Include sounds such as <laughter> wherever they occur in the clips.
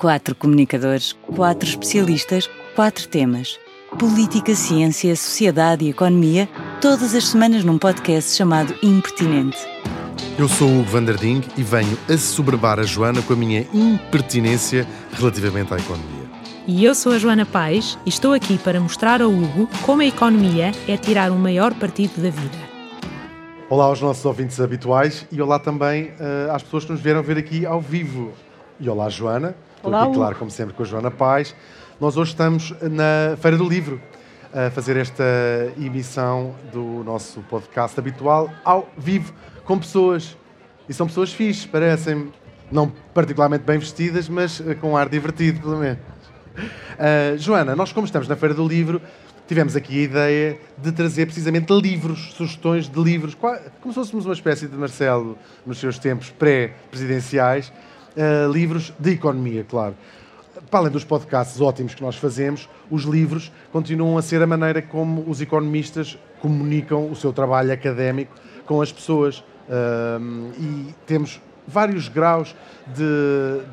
Quatro comunicadores, quatro especialistas, quatro temas. Política, ciência, sociedade e economia, todas as semanas num podcast chamado Impertinente. Eu sou o Hugo Vanderding e venho a soberbar a Joana com a minha impertinência relativamente à economia. E eu sou a Joana Paz e estou aqui para mostrar ao Hugo como a economia é tirar o maior partido da vida. Olá aos nossos ouvintes habituais e olá também uh, às pessoas que nos vieram ver aqui ao vivo. E olá, Joana. Estou Olá, aqui, claro, como sempre, com a Joana Paz. Nós hoje estamos na Feira do Livro a fazer esta emissão do nosso podcast habitual ao vivo, com pessoas. E são pessoas fixes, parecem não particularmente bem vestidas, mas eh, com um ar divertido, pelo menos. Uh, Joana, nós como estamos na Feira do Livro, tivemos aqui a ideia de trazer precisamente livros, sugestões de livros, como se fôssemos uma espécie de Marcelo nos seus tempos pré-presidenciais, uh, livros de economia, claro. Para além dos podcasts ótimos que nós fazemos, os livros continuam a ser a maneira como os economistas comunicam o seu trabalho académico com as pessoas. E temos vários graus de,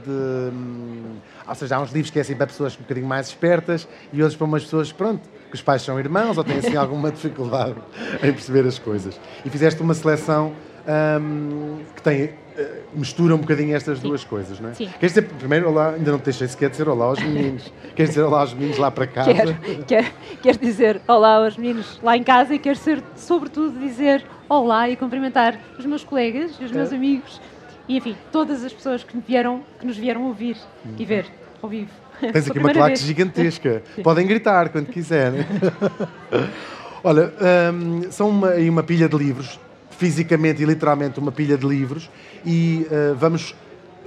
de, hum, Ou seja, há uns livros que é assim para pessoas um bocadinho mais espertas e outros para umas pessoas, pronto, que os pais são irmãos ou têm assim <laughs> alguma dificuldade em perceber as coisas. E fizeste uma seleção hum, que tem. Eh, mistura um bocadinho estas duas coisas, não é? Sim. Queres dizer primeiro olá, ainda não te deixei sequer dizer olá aos meninos. Queres dizer olá aos meninos lá para casa? Quero, quero, quero dizer olá aos meninos lá em casa e quero ser, sobretudo, dizer olá e cumprimentar os meus colegas e os meus É. amigos e, enfim, todas as pessoas que, me vieram, que nos vieram ouvir e ver ao vivo. Tens <laughs> aqui uma claque vez. gigantesca. <laughs> Podem gritar quando quiserem. <laughs> Olha, hum, são uma, uma pilha de livros, fisicamente e literalmente uma pilha de livros, e uh, vamos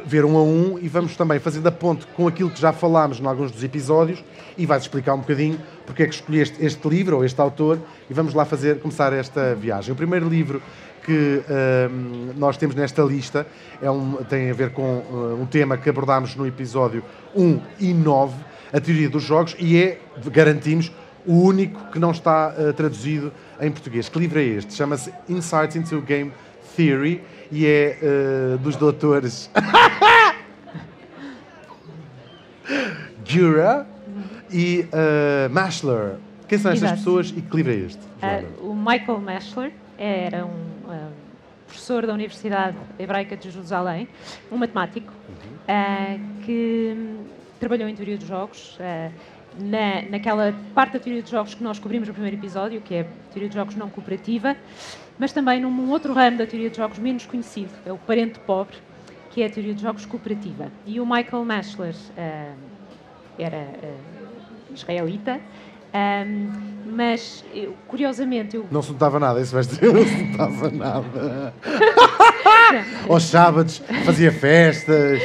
ver um a um e vamos também fazendo a ponte com aquilo que já falámos em alguns dos episódios e vais explicar um bocadinho porque é que escolheste este livro ou este autor e vamos lá fazer começar esta viagem. O primeiro livro que hum, nós temos nesta lista é um, tem a ver com uh, um tema que abordámos no episódio 1 e 9, a teoria dos jogos, e é, garantimos, o único que não está uh, traduzido em português. Que livro é este? Chama-se Insights into Game Theory e é uh, dos doutores <laughs> Gura e uh, Mashler. Quem são estas Exato. pessoas e que livro é este? Joana? o Michael Mashler era um professor da Universidade Hebraica de Jerusalém, um matemático, ah, que hum, trabalhou em teoria dos jogos. Na, naquela parte da teoria dos jogos que nós cobrimos no primeiro episódio, que é a teoria dos jogos não cooperativa, mas também num outro ramo da teoria dos jogos menos conhecido, é o parente pobre, que é a teoria dos jogos cooperativa. E o Michael Mashler ah, era ah, israelita, ahm, mas eu, curiosamente eu Não se notava nada, isso vais dizer, não se notava nada. <laughs> Aos sábados fazia festas.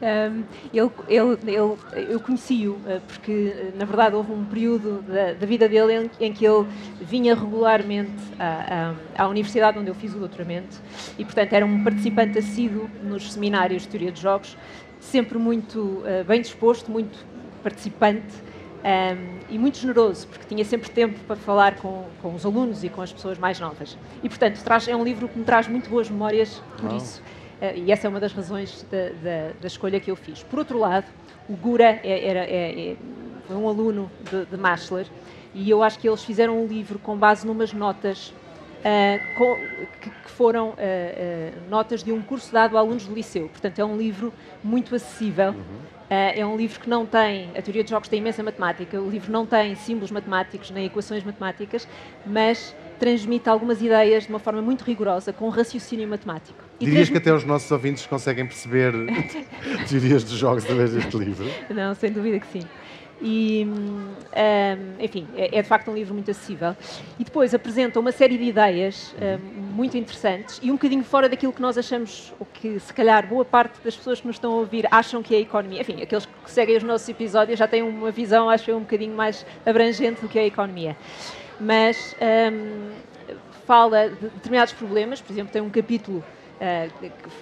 Um, ele, ele, ele, eu conheci-o uh, porque, na verdade, houve um período da, da vida dele em, em que ele vinha regularmente à, à, à universidade onde eu fiz o doutoramento e, portanto, era um participante assíduo nos seminários de teoria de jogos, sempre muito uh, bem disposto, muito participante um, e muito generoso, porque tinha sempre tempo para falar com, com os alunos e com as pessoas mais novas. E, portanto, traz, é um livro que me traz muito boas memórias por Uau. isso. Uh, e essa é uma das razões da, da, da escolha que eu fiz. Por outro lado, o Gura é, era, é, é- foi um aluno de, de Mashler e eu acho que eles fizeram um livro com base numas notas uh, com- que, que foram uh, notas de um curso dado a alunos do liceu. Portanto, é um livro muito acessível. Uh, é um livro que não tem, a teoria de jogos tem imensa matemática, o livro não tem símbolos matemáticos nem equações matemáticas, mas transmite algumas ideias de uma forma muito rigorosa, com raciocínio matemático. E Dirias que transmite- até os nossos ouvintes conseguem perceber <laughs> teorias dos jogos através deste livro? Não, sem dúvida que sim. E, hum, hum, enfim, é, é de facto um livro muito acessível. E depois apresenta uma série de ideias hum, muito interessantes e um bocadinho fora daquilo que nós achamos, o que se calhar boa parte das pessoas que nos estão a ouvir acham que é a economia. Enfim, aqueles que seguem os nossos episódios já têm uma visão, acho eu, um bocadinho mais abrangente do que é a economia. Mas hum, fala de determinados problemas, por exemplo, tem um capítulo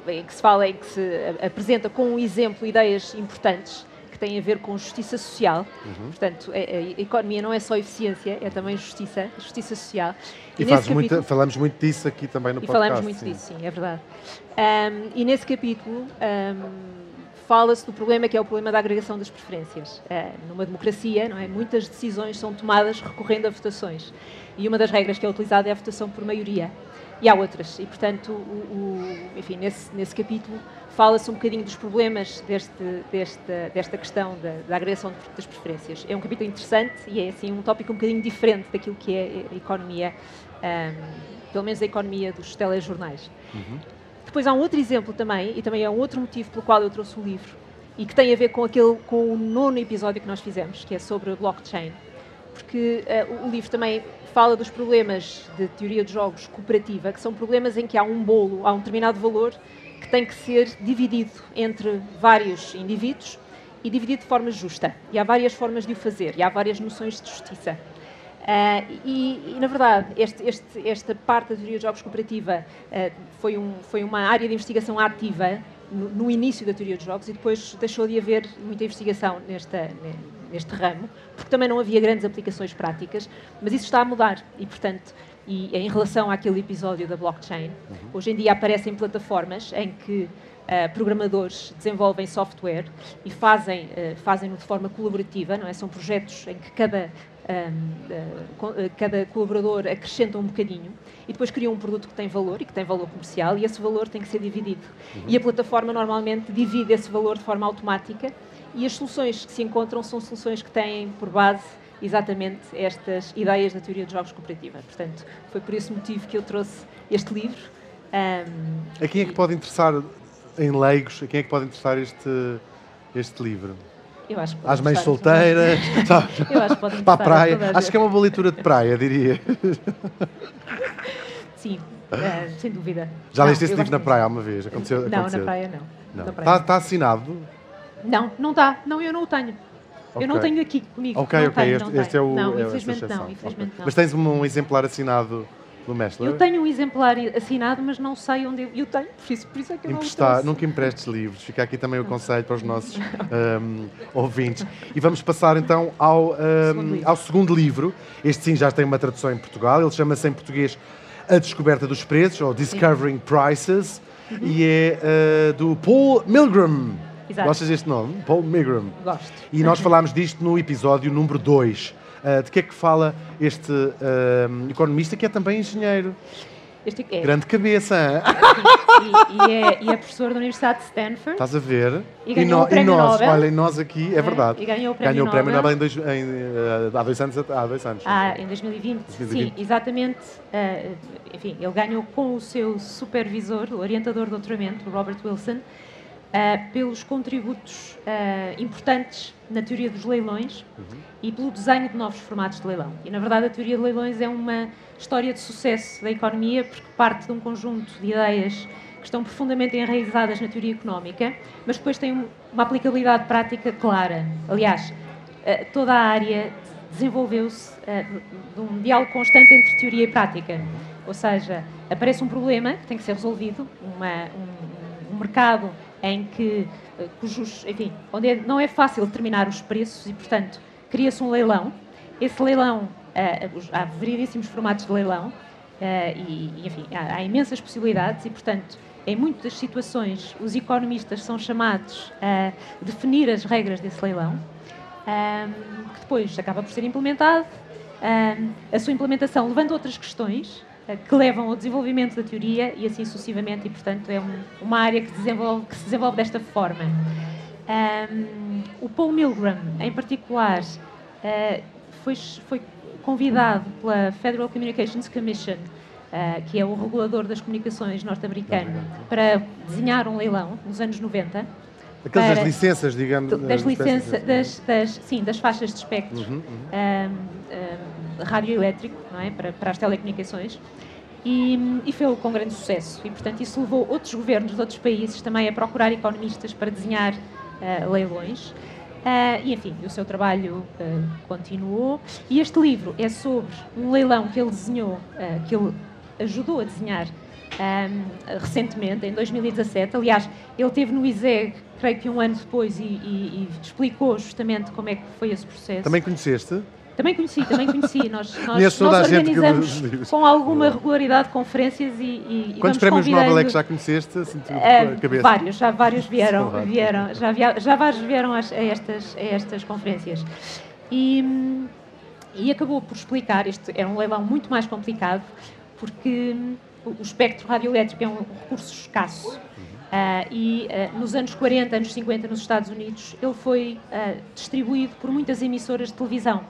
que- em que se fala, em que se apresenta com um exemplo ideias importantes que têm a ver com justiça social. Portanto, a, a economia não é só eficiência, é também justiça, justiça social. E, muita- capítulo- falamos muito disso aqui também no e podcast. falamos muito sim. disso, sim, é verdade. Ahm, e nesse capítulo ahm, fala-se do problema que é o problema da agregação das preferências. Uh, numa democracia, não é? muitas decisões são tomadas recorrendo a votações. E uma das regras que é utilizada é a votação por maioria. E há outras. E, portanto, o, o, enfim, nesse, nesse capítulo fala-se um bocadinho dos problemas deste, desta, desta questão da, da agregação das preferências. É um capítulo interessante e é assim, um tópico um bocadinho diferente daquilo que é a economia, um, pelo menos a economia dos telejornais. Uhum. Depois há um outro exemplo também, e também é um outro motivo pelo qual eu trouxe o livro, e que tem a ver com, aquele, com o nono episódio que nós fizemos, que é sobre blockchain. Porque uh, o livro também fala dos problemas de teoria de jogos cooperativa, que são problemas em que há um bolo, há um determinado valor que tem que ser dividido entre vários indivíduos e dividido de forma justa. E há várias formas de o fazer, e há várias noções de justiça. Uh, e, e, na verdade, este, este, esta parte da teoria de jogos cooperativa uh, foi, um, foi, uma área de investigação ativa no, no, início da teoria de jogos e depois deixou de haver muita investigação nesta, neste ramo, porque também não havia grandes aplicações práticas, mas isso está a mudar e, portanto, e em relação àquele episódio da blockchain, uhum. hoje em dia aparecem plataformas em que Uh, programadores desenvolvem software e fazem uh, fazem-no de forma colaborativa, não é? São projetos em que cada cada colaborador acrescenta um bocadinho e depois criam um produto que tem valor e que tem valor comercial e esse valor tem que ser dividido. Uhum. E a plataforma normalmente divide esse valor de forma automática e as soluções que se encontram são soluções que têm por base exatamente estas ideias da teoria dos jogos cooperativa. Portanto, foi por esse motivo que eu trouxe este livro. Um, a quem é que pode interessar, em leigos, a quem é que pode interessar este, este livro? Eu acho que Às mães solteiras, eu acho que para a praia. Acho que é uma boa leitura de praia, diria. <laughs> Sim, uh, sem dúvida. Já leste esse livro na praia alguma vez? Aconteceu, não, aconteceu? na praia não. não. Está, está assinado? Não, não está. Não, eu não o tenho. Okay. Eu não tenho aqui comigo. Ok, não ok. Tenho, este, este é o. Não, é infelizmente não. Infelizmente okay. não. Mas tens um, exemplar assinado do Mestre? Eu tenho um exemplar assinado, mas não sei onde eu, eu tenho, por isso, por isso é que eu Emprestar, não Nunca emprestes livros. Fica aqui também o conselho para os nossos <laughs> um, ouvintes. E vamos passar então ao, um, segundo ao segundo livro. Este sim já tem uma tradução em Portugal. Ele chama-se em português A Descoberta dos Preços, ou Discovering. Prices, uhum. e é uh, do Paul Milgram. Exato. Gostas deste nome? Paul Milgram. Gosto. E nós falámos disto no episódio número 2. Uh, de que é que fala este uh, economista que é também engenheiro? Este é. Grande cabeça! E, e, é, e, é, professor da Universidade de Stanford. Estás a ver? E ganhou e, no, o prémio e nós, Nobel. olha, nós aqui, é verdade. E ganhou o prémio ganhou Nobel. O prémio Nobel em dois, em, há dois anos. Há dois anos. Ah, em 2020. 2020. Sim, exatamente. Uh, enfim, ele ganhou com o seu supervisor, o orientador de doutoramento, Robert Wilson, uh, pelos contributos uh, importantes na teoria dos leilões uhum. e pelo desenho de novos formatos de leilão. E, na verdade, a teoria de leilões é uma história de sucesso da economia porque parte de um conjunto de ideias que estão profundamente enraizadas na teoria económica, mas depois tem uma aplicabilidade prática clara. Aliás, uh, toda a área desenvolveu-se de um diálogo constante entre teoria e prática. Ou seja, aparece um problema que tem que ser resolvido, uma, um, um mercado em que, eh, cujos, enfim, onde é, não é fácil determinar os preços e, portanto, cria-se um leilão. Esse leilão, uh, há variedíssimos formatos de leilão uh, e, enfim, há, há, imensas possibilidades e, portanto, em muitas situações, os economistas são chamados a definir as regras desse leilão, um, que depois acaba por ser implementado. Um, a sua implementação levando outras questões, que levam ao desenvolvimento da teoria e assim sucessivamente, e portanto é um, uma área que, desenvolve, que, se desenvolve desta forma. Um, o Paul Milgram, em particular, uh, foi, foi, convidado pela Federal Communications Commission, uh, que é o regulador das comunicações norte-americano, para desenhar um leilão nos anos 90. Aquelas das licenças, digamos. Das licenças, das, das, sim, das faixas de espectro uhum, uhum. Um, um, radioelétrico, não é? Para, para as telecomunicações. E, e foi com grande sucesso. E, portanto, isso levou outros governos de outros países também a procurar economistas para desenhar uh, leilões. Uh, e, enfim, o seu trabalho uh, continuou. E este livro é sobre um leilão que ele desenhou, que ele ajudou a desenhar um, recentemente, em 2017. Aliás, ele teve no ISEG, creio que um ano depois, e, e, e, explicou justamente como é que foi esse processo. Também conheceste? Também conheci, também conheci. <laughs> Nós, nós, nós organizamos com alguma regularidade conferências e, e e Quantos prémios Nobel é que já conheceste? Assim, a cabeça? vários, já vários <laughs> vieram, vieram já, via- já vários vieram a, estas, a estas conferências. E, e acabou por explicar, este era um leilão muito mais complicado, porque hum, o, espectro radioelétrico é um recurso escasso. Ah, e ah, nos anos 40, anos 50, nos Estados Unidos, ele foi ah, distribuído por muitas emissoras de televisão.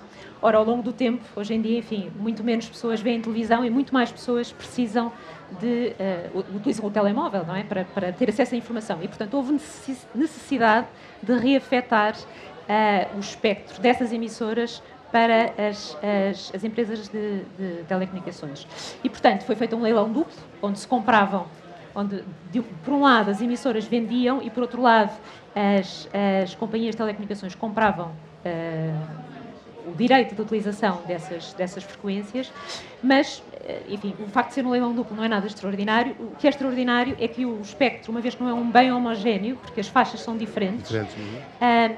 Ora, ao longo do tempo, hoje em dia, enfim, muito menos pessoas veem televisão e muito mais pessoas precisam de eh, u- utilizam o telemóvel, não é, para, para ter acesso à informação. E portanto houve necessi- necessidade de reafetar eh, o espectro dessas emissoras para as, as, as empresas de, de telecomunicações. E portanto foi feito um leilão duplo, onde se compravam onde, de- por um lado, as emissoras vendiam e, por outro lado, as, as companhias de telecomunicações compravam eh, o direito de utilização dessas, dessas frequências, mas, eh, enfim, o facto de ser um leilão duplo não é nada extraordinário. O que é extraordinário é que o espectro, uma vez que não é um bem homogéneo, porque as faixas são diferentes, Diferentes, uhum. ah,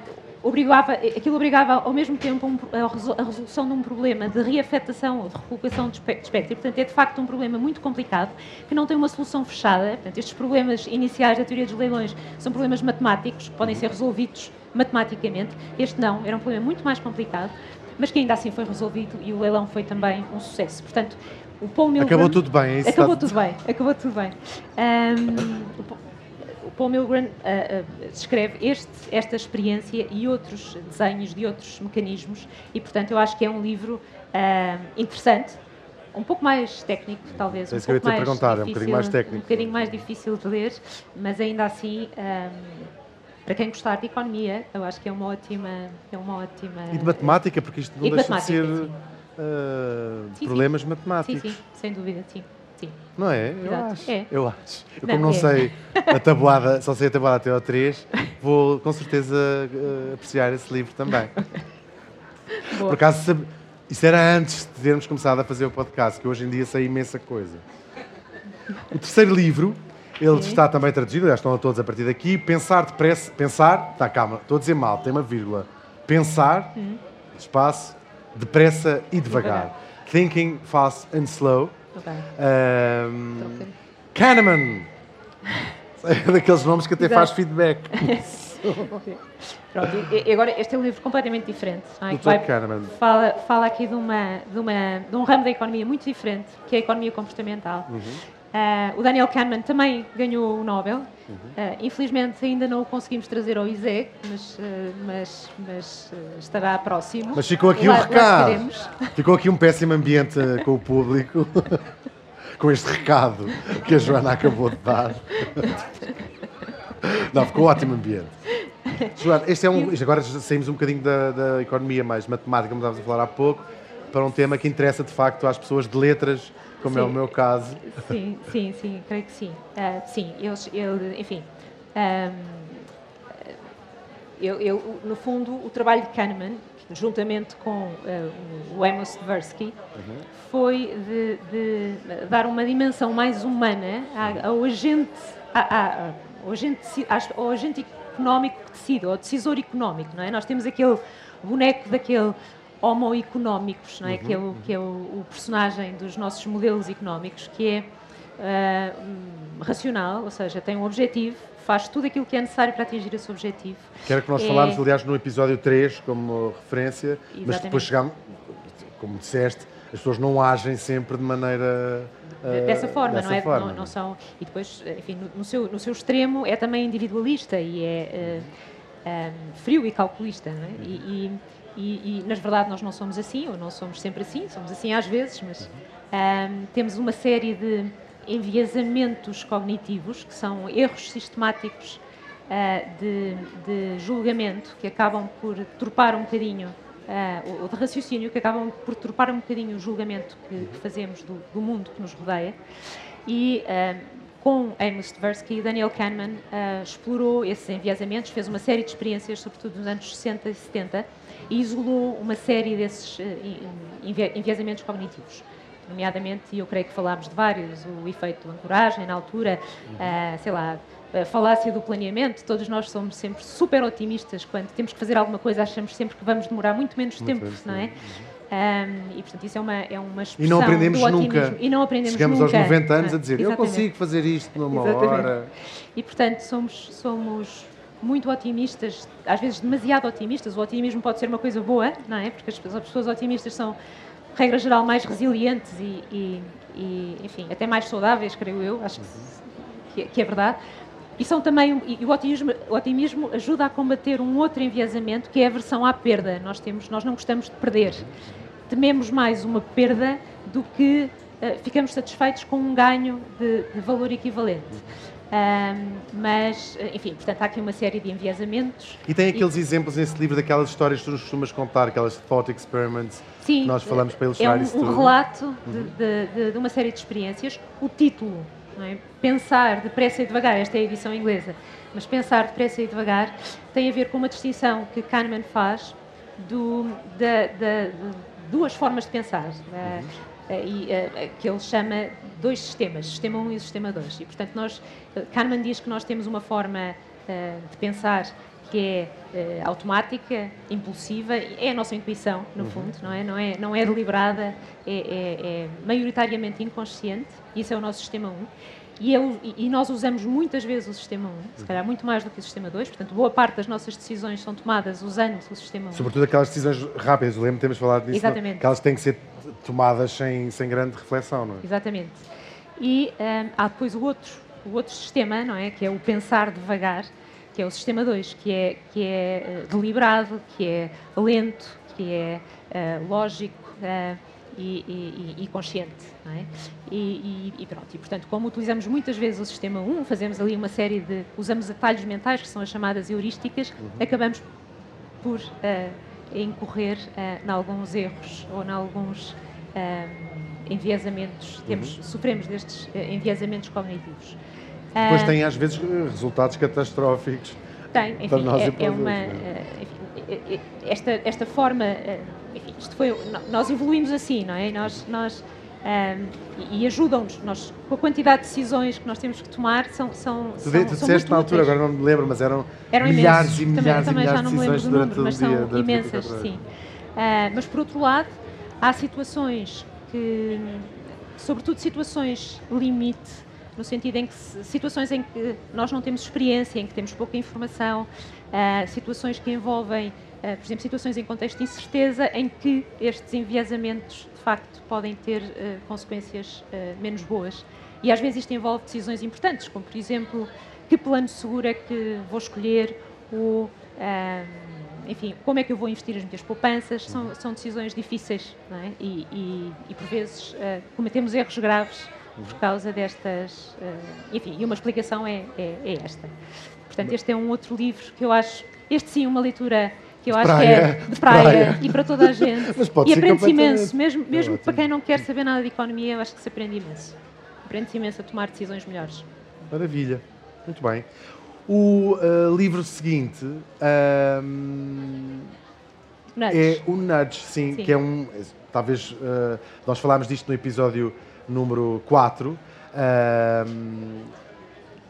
obrigava, aquilo obrigava ao mesmo tempo um, a resol- a resolução de um problema de reafetação ou de recolocação de espe- de espectro. Portanto, é de facto um problema muito complicado que não tem uma solução fechada. Portanto, estes problemas iniciais da teoria dos leilões são problemas matemáticos que podem ser resolvidos matematicamente. Este não, era um problema muito mais complicado, mas que ainda assim foi resolvido e o leilão foi também um sucesso. Portanto, o Paul Milgram... Acabou tudo bem, é isso? Acabou Está- tudo bem, acabou tudo bem. Ahm, o Pa- o Paul Milgram ah, ah, descreve este, esta experiência e outros desenhos de outros mecanismos e, portanto, eu acho que é um livro ah, interessante, um pouco mais técnico, talvez, É um isso que eu ia te mais perguntar, é um difícil, bocadinho mais técnico. um bocadinho mais difícil de ler, mas ainda assim, ahm, para quem gostar de economia, eu acho que é uma ótima, é uma ótima. E de matemática, porque isto não E de deixa de ser sim. ah, Sim, sim. problemas Sim, matemáticos. sim, sem dúvida, sim, sim. Não é? Eu Exato. acho. É. Eu acho. Eu, Não, como não é. sei <laughs> a tabuada, só sei a tabuada até ao 3, vou com certeza ah, apreciar esse livro também. <laughs> Boa. Por acaso, isso era antes de termos começado a fazer o podcast, que hoje em dia sei imensa coisa. O terceiro livro, ele está também traduzido, aliás, estão todos a partir daqui. Pensar depressa. Pensar. Tá, calma, estou a dizer mal, tem uma vírgula. Pensar, espaço, depressa e devagar. Devagar. Thinking fast and slow. Ok. Ahm, Ok. Kahneman. É daqueles nomes que até Exato. faz feedback. <laughs> Pronto, e- e agora este é um livro completamente diferente. não é? Vai- fala, fala aqui de, uma, de, uma, de um ramo da economia muito diferente, que é a economia comportamental. Uhum. Ah, o Daniel Kahneman também ganhou o Nobel. Uhum. Ah, infelizmente ainda não o conseguimos trazer ao ISEG, mas, ah, mas, mas, estará próximo. Mas ficou aqui Lá- um recado. Ficou aqui um péssimo ambiente com o público, <laughs> com este recado que a Joana acabou de dar. <laughs> Não, ficou um ótimo ambiente. Joana, este é um, isto agora saímos um bocadinho da, da economia mais matemática, como estávamos a falar há pouco, para um tema que interessa de facto às pessoas de letras, como é o Sim. meu caso. Sim, sim, sim, creio que sim. Ah, sim, eles, ele, enfim. ahm, eu, eu, no fundo, o trabalho de Kahneman, juntamente com ah, o Amos Tversky, foi de, de dar uma dimensão mais humana a- ao agente, ao agente, ao agente económico que decide, ao decisor económico, não é? Nós temos aquele boneco daquele homo económicos, não é? Que é, o, que é o, o personagem dos nossos modelos económicos, que é ah, hum, racional, ou seja, tem um objetivo, faz tudo aquilo que é necessário para atingir esse objetivo. Que era que nós É- falámos, aliás, no episódio 3, como referência, mas Exatamente. depois chegámos, como disseste, as pessoas não agem sempre de maneira. Eh, dessa forma, dessa não é? forma, não, não são, e depois, enfim, no, no seu, no seu extremo é também individualista e é eh, eh, frio e calculista, não é? E, e, e, e, na verdade nós não somos assim, ou não somos sempre assim, somos assim às vezes, mas eh, temos uma série de enviesamentos cognitivos, que são erros sistemáticos eh, de, de julgamento, que acabam por turpar um bocadinho ah, ou de raciocínio que acabam por turpar um bocadinho o julgamento que, que fazemos do, do mundo que nos rodeia. E ah, com Amos Tversky, Daniel Kahneman ah, explorou esses enviesamentos, fez uma série de experiências, sobretudo nos anos 60 e 70, e isolou uma série desses envie- enviesamentos cognitivos. Nomeadamente, e eu creio que falámos de vários, o efeito de ancoragem na altura, ah, sei lá, a falácia do planeamento, todos nós somos sempre super otimistas quando temos que fazer alguma coisa, achamos sempre que vamos demorar muito menos Muito tempo, menos não é? tempo, Um, e, portanto, isso é uma, é uma expressão E não aprendemos do otimismo. nunca. E não aprendemos Chegamos nunca. aos 90 anos a dizer, eu exatamente. consigo fazer isto numa Exatamente. hora. E, portanto, somos, somos muito otimistas, às vezes demasiado otimistas. O otimismo pode ser uma coisa boa, não é? Porque as, as pessoas otimistas são, regra geral, mais resilientes e, e- e, enfim, até mais saudáveis, creio eu. Acho que, que é- que é verdade. E, são também, um- e o, otimismo, o otimismo ajuda a combater um outro enviesamento, que é a aversão à perda. Nós, temos, nós não gostamos de perder. Tememos mais uma perda do que eh, ficamos satisfeitos com um ganho de, de valor equivalente. Ahm, mas, eh, enfim, portanto, há aqui uma série de enviesamentos. E tem aqueles exemplos nesse livro daquelas histórias que tu nos costumas contar, aquelas thought experiments Sim, que nós falamos para é ilustrar um, isso um tudo. relato de, de- de- de uma série de experiências. O título, é? Pensar depressa e devagar, esta é a edição inglesa, mas pensar depressa e devagar tem a ver com uma distinção que Kahneman faz do, da, da- de duas formas de pensar. eh, eh, e, eh, que ele chama dois sistemas, sistema 1 e sistema 2. E, portanto, nós, Kahneman diz que nós temos uma forma de pensar que é eh, automática, impulsiva, é a nossa intuição, no fundo, não é? Não é, não é deliberada, é, é- é maioritariamente inconsciente, isso é o nosso sistema 1. E, eu- e- nós usamos muitas vezes o sistema 1, se calhar muito mais do que o sistema 2, portanto, boa parte das nossas decisões são tomadas usando o sistema 1. Sobretudo aquelas decisões rápidas, eu lembro de termos falado disso, não? Exatamente. que elas têm que ser tomadas sem, sem grande reflexão, não é? Exatamente. E hum, há depois o outro, o outro sistema, não é? Que é o pensar devagar, que é o sistema 2, que é, que é eh, deliberado, que é lento, que é eh, lógico eh, e, e- e- consciente, é? E, e- pronto, e portanto, como utilizamos muitas vezes o sistema 1, fazemos ali uma série de, usamos atalhos mentais, que são as chamadas heurísticas, acabamos por eh, incorrer em alguns erros ou em alguns enviesamentos, temos, sofremos destes enviesamentos cognitivos. Depois Ah, tem às vezes resultados catastróficos. tem, enfim, para nós e é, para é uma. é? eh, enfim, eh, eh, esta, esta forma. enfim, isto foi, nós evoluímos assim, não é? Nós, nós, ahm, e e ajudam-nos. Nós, com a quantidade de decisões que nós temos que tomar, são. são, Tu, são, tu disseste na altura, agora não me lembro, mas eram, Eram milhares imensos. e Também- milhares também, e milhares já não de me lembro decisões durante número, o mas dia. são imensas, 24 horas. sim. Ah, mas por outro lado, há situações que, sobretudo situações limite, no sentido em que situações em que nós não temos experiência, em que temos pouca informação, ah, situações que envolvem, ah, por exemplo, situações em contexto de incerteza, em que estes enviesamentos de facto podem ter ah, consequências menos boas. E às vezes isto envolve decisões importantes, como por exemplo, que plano seguro é que vou escolher, ou enfim, como é que eu vou investir as minhas poupanças, são, são decisões difíceis é? e, e- e, por vezes ah, cometemos erros graves por causa destas. ah, enfim, e uma explicação é, é- é esta. Portanto, este é um outro livro que eu acho, este sim, uma leitura que eu De acho praia, que é de praia, praia. e para toda a <laughs> gente. Mas pode e aprende-se imenso, mesmo, mesmo ótimo. para quem não quer saber nada de economia, eu acho que se aprende imenso. Aprende-se imenso a tomar decisões melhores. Maravilha, muito bem. O ah, livro seguinte ahm, Nudge. é o Nudge, sim, Sim. que é um. Talvez ah, nós falámos disto no episódio número 4. ahm,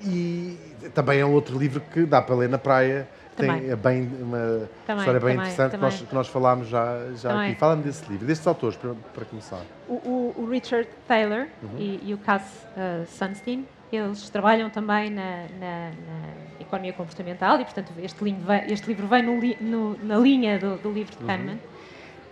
e também é um outro livro que dá para ler na praia. que Tem Também. é bem, uma Também, história bem também, interessante que também. nós, que nós falámos já, já Também. aqui. Fala-me desse livro, destes autores, para, para começar. O, o- Richard Taylor Uhum. e, e o Cass uh, Sunstein, eles trabalham também na, na- na economia comportamental e, portanto, este, livro vem, este livro vem no no- na linha do, do livro de Uhum.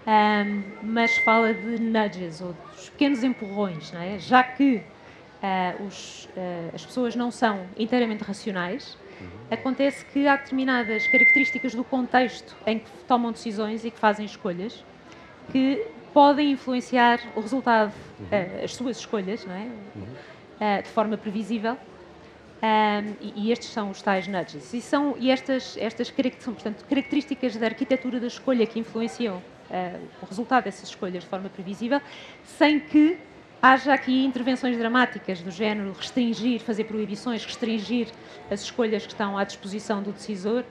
Um, mas fala de nudges, ou dos pequenos empurrões, não é? já que uh, os, uh, as pessoas não são inteiramente racionais, Uhum. acontece que há determinadas características do contexto em que tomam decisões e que fazem escolhas que podem influenciar o resultado, eh, as suas escolhas, não é? Eh, de forma previsível. Ahm, e, estes são os tais nudges. E, são, e estas, estas portanto, características da arquitetura da escolha que influenciam o resultado dessas escolhas de forma previsível, sem que haja aqui intervenções dramáticas do género restringir, fazer proibições, restringir as escolhas que estão à disposição do decisor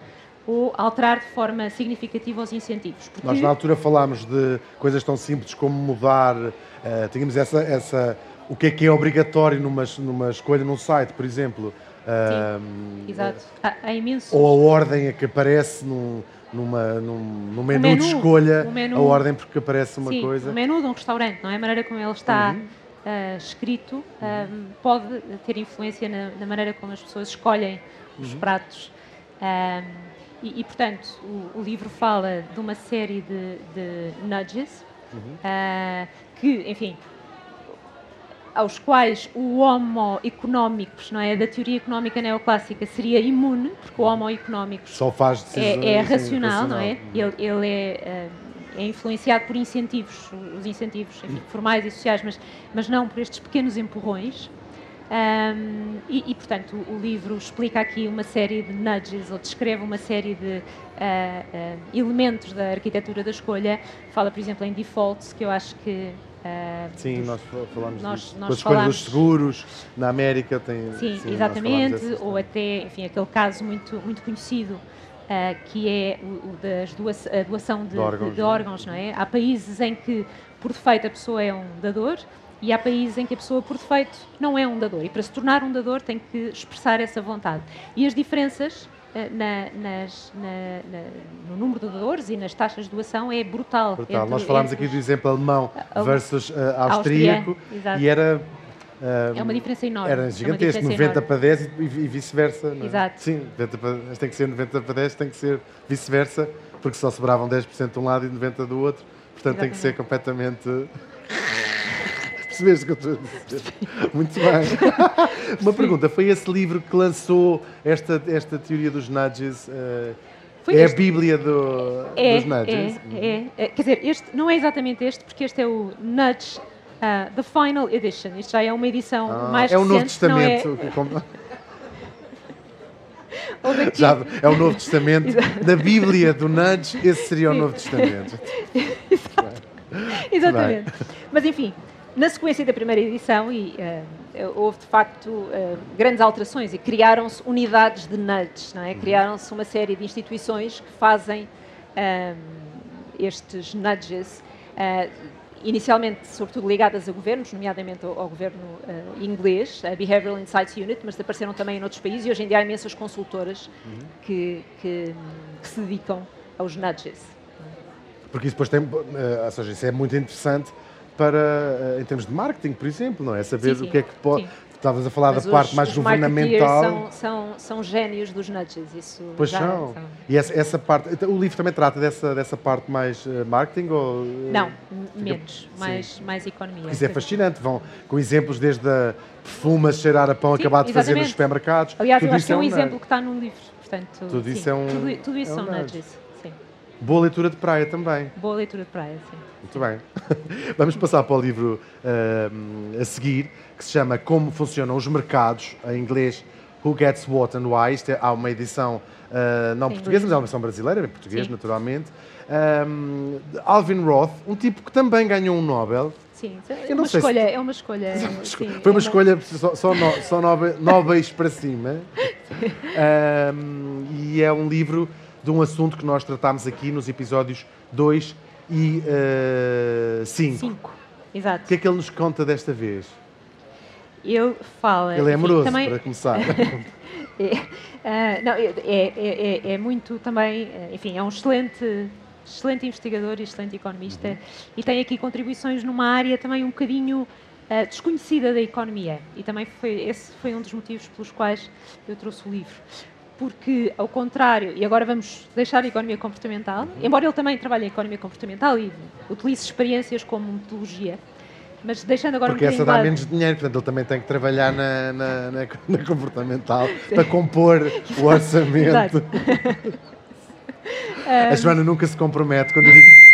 ou alterar de forma significativa os incentivos. Porque- Nós na altura falámos de coisas tão simples como mudar, eh, tínhamos essa, essa, o que é que é obrigatório numa, numa escolha num site, por exemplo. Ahm, Exato. Há, há imensos. Ou a ordem a que aparece num, numa, num, num menu, menu, de escolha menu, a ordem porque aparece uma sim, coisa. o menu de um restaurante, não é? A maneira como ele está uhum. uh, escrito uh, pode ter influência na, na, maneira como as pessoas escolhem os uhum. pratos. Um, e, e, portanto, o, o, livro fala de uma série de, de nudges uhum. uh, que, enfim, aos quais o homo económicos, não é, da teoria económica neoclássica seria imune, porque o homo económicos só faz decisões, é, é racional, não é? Ele, ele é, é, influenciado por incentivos, os incentivos enfim, formais e sociais, mas, mas não por estes pequenos empurrões. Um, e, e, portanto, o, o, livro explica aqui uma série de nudges, ou descreve uma série de uh, uh, elementos da arquitetura da escolha. Fala, por exemplo, em defaults, que eu acho que. Uh, sim, nós falamos nós, disso. Nós falamos, dos seguros, na América tem. Sim, sim exatamente, ou até, enfim, aquele caso muito, muito conhecido. que é o, o das doação, a doação de, de, órgãos, de, de órgãos, não é? Há países em que, por defeito, a pessoa é um dador, e há países em que a pessoa, por defeito, não é um dador. E para se tornar um dador tem que expressar essa vontade. E as diferenças na, nas, na, na, no número de dadores e nas taxas de doação é brutal. brutal. Entre, Nós falámos aqui do exemplo alemão versus uh, austríaco e era é uma diferença enorme. Era gigantesco, é 90 enorme. para 10 e, e vice-versa. É? Exato. Sim, 90 para, tem que ser 90 para 10, tem que ser vice-versa, porque só sobravam 10% de um lado e 90% do outro. Portanto, Exatamente. tem que ser completamente Percebeste o que eu estou a dizer? Muito bem. <laughs> Uma Sim. pergunta: foi esse livro que lançou esta, esta teoria dos nudges? Uh, é este. a Bíblia do, é, dos nudges? É, é, é, Quer dizer, este não é exatamente este, porque este é o Nudge, uh, The Final Edition. Isto já é uma edição ah, mais é recente. É o Novo Testamento. É... <laughs> Já, é o Novo Testamento. da Bíblia do Nudge, esse seria Sim. o Novo Testamento. <laughs> Exato. Exatamente. Mas enfim, na sequência da primeira edição, e uh, houve de facto uh, grandes alterações e criaram-se unidades de nudges, não é? Uhum. Criaram-se uma série de instituições que fazem estes nudges, uh, inicialmente, sobretudo ligadas a governos, nomeadamente ao, ao governo inglês, a Behavioral Insights Unit, mas apareceram também em outros países e hoje em dia há imensas consultoras uhum. que, que, que se dedicam aos nudges. Porque isso depois tem, ou seja, isso é muito interessante para, eh, em termos de marketing, por exemplo, não é? Saber sim, sim. o que é que pode. Estavas a falar Mas da parte os, mais os governamental. São, são, são génios dos nudges, isso. Pois são. são. E essa, essa, parte. Então, o livro também trata dessa, dessa parte mais uh, marketing? Ou, uh, Não, menos. Mais, mais economia. Isso é fascinante. Vão com exemplos desde a perfume a cheirar a pão acabado de fazer nos supermercados. Aliás, tudo eu acho que é um, é um exemplo que está num livro. Portanto, tudo isso é um. Tudo, tudo isso é um são nudges. Boa leitura de praia também. Boa leitura de praia, sim. Muito bem. <laughs> Vamos passar para o livro uh, a seguir, que se chama Como Funcionam os Mercados, em inglês Who Gets What and Why. Isto é, há uma edição uh, não sim, portuguesa, mas é uma edição brasileira, em português, sim. naturalmente. Um, Alvin Roth, um tipo que também ganhou um Nobel. Sim, é uma, escolha, se... é uma escolha. É uma escolha. <laughs> Sim, Foi uma é escolha só, só, no, só nobres para cima. <laughs> Um, e é um livro de um assunto que nós tratámos aqui nos episódios 2 e 5. Uh, 5, exato. O que é que ele nos conta desta vez? Ele fala. Ele é amoroso, enfim, também... para começar. <laughs> é, uh, não, é, é, é, é, muito também. Enfim, é um excelente, excelente investigador e excelente economista uhum. e tem aqui contribuições numa área também um bocadinho uh, desconhecida da economia. E também foi, esse foi um dos motivos pelos quais eu trouxe o livro porque, ao contrário, e agora vamos deixar a economia comportamental, uhum. embora ele também trabalhe em economia comportamental e utilize experiências como metodologia, mas deixando agora Porque um essa dá menos dinheiro, portanto ele também tem que trabalhar na, na, na, na comportamental <laughs> Sim. para compor o orçamento. <laughs> a Joana nunca se compromete quando eu digo